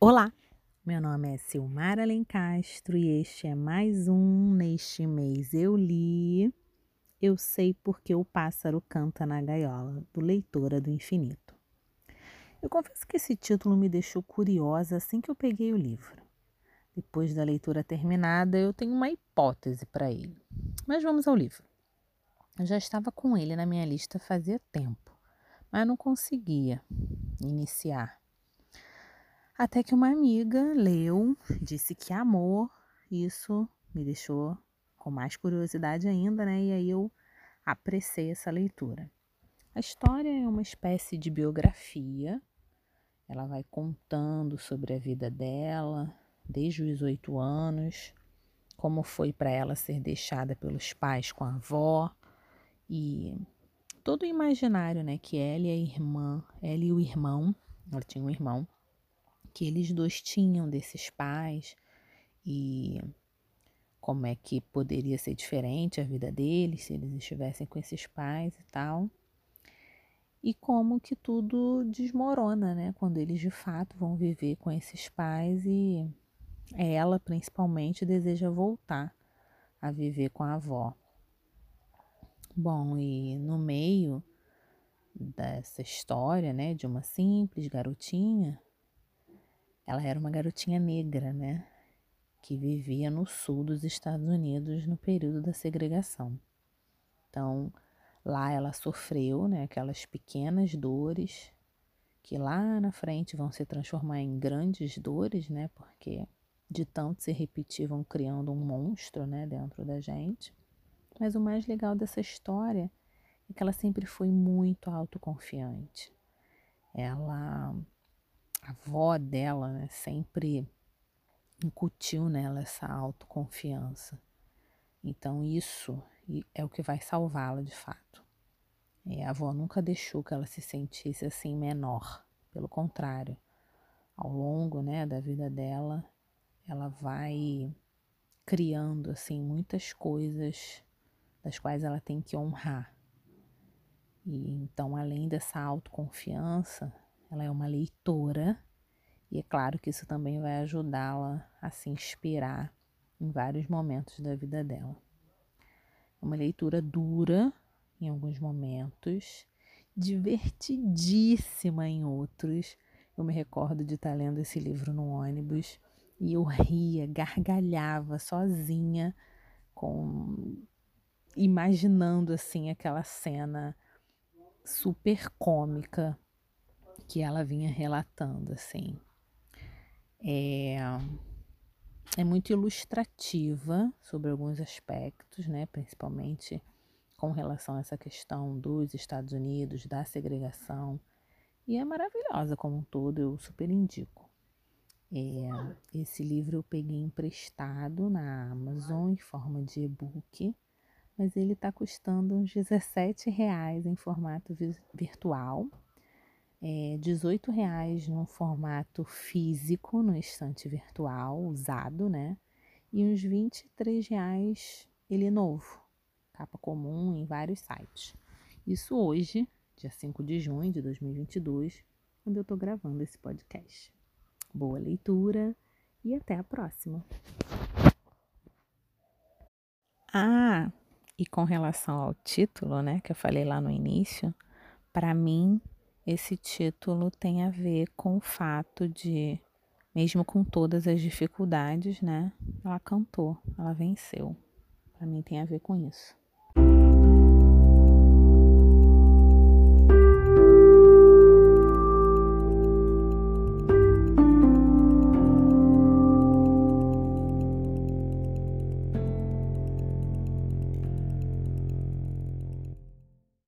Olá, meu nome é Silmara Alencastro e este é mais um Neste Mês Eu Li. Eu sei porque o pássaro canta na gaiola, do Leitora do Infinito. Eu confesso que esse título me deixou curiosa assim que eu peguei o livro. Depois da leitura terminada, eu tenho uma hipótese para ele. Mas vamos ao livro. Eu já estava com ele na minha lista fazia tempo, mas não conseguia iniciar até que uma amiga leu, disse que amou, isso me deixou com mais curiosidade ainda, né? E aí eu apressei essa leitura. A história é uma espécie de biografia. Ela vai contando sobre a vida dela, desde os oito anos, como foi para ela ser deixada pelos pais com a avó e todo o imaginário, né, que ela e a irmã, ela e o irmão, ela tinha um irmão, que eles dois tinham desses pais e como é que poderia ser diferente a vida deles se eles estivessem com esses pais e tal. E como que tudo desmorona, né? Quando eles de fato vão viver com esses pais e ela, principalmente, deseja voltar a viver com a avó. Bom, e no meio dessa história, né, de uma simples garotinha, ela era uma garotinha negra, né? Que vivia no sul dos Estados Unidos no período da segregação. Então, lá ela sofreu, né, aquelas pequenas dores que lá na frente vão se transformar em grandes dores, né? Porque de tanto se repetir vão criando um monstro, né, dentro da gente. Mas o mais legal dessa história é que ela sempre foi muito autoconfiante. Ela a avó dela né, sempre incutiu nela essa autoconfiança. Então isso é o que vai salvá-la de fato. E a avó nunca deixou que ela se sentisse assim menor. Pelo contrário, ao longo né, da vida dela, ela vai criando assim muitas coisas das quais ela tem que honrar. E então, além dessa autoconfiança, ela é uma leitora e é claro que isso também vai ajudá-la a se inspirar em vários momentos da vida dela. É uma leitura dura em alguns momentos, divertidíssima em outros. Eu me recordo de estar lendo esse livro no ônibus e eu ria, gargalhava sozinha, com imaginando assim aquela cena super cômica que ela vinha relatando, assim. É, é muito ilustrativa sobre alguns aspectos, né? Principalmente com relação a essa questão dos Estados Unidos, da segregação. E é maravilhosa como um todo, eu super indico. É, esse livro eu peguei emprestado na Amazon em forma de e-book, mas ele está custando uns 17 reais em formato virtual é, 18 reais no formato físico, no estante virtual, usado, né? E uns 23 reais ele novo, capa comum em vários sites. Isso hoje, dia 5 de junho de 2022, quando eu estou gravando esse podcast. Boa leitura e até a próxima. Ah, e com relação ao título, né, que eu falei lá no início, para mim esse título tem a ver com o fato de, mesmo com todas as dificuldades, né, ela cantou, ela venceu. Para mim tem a ver com isso.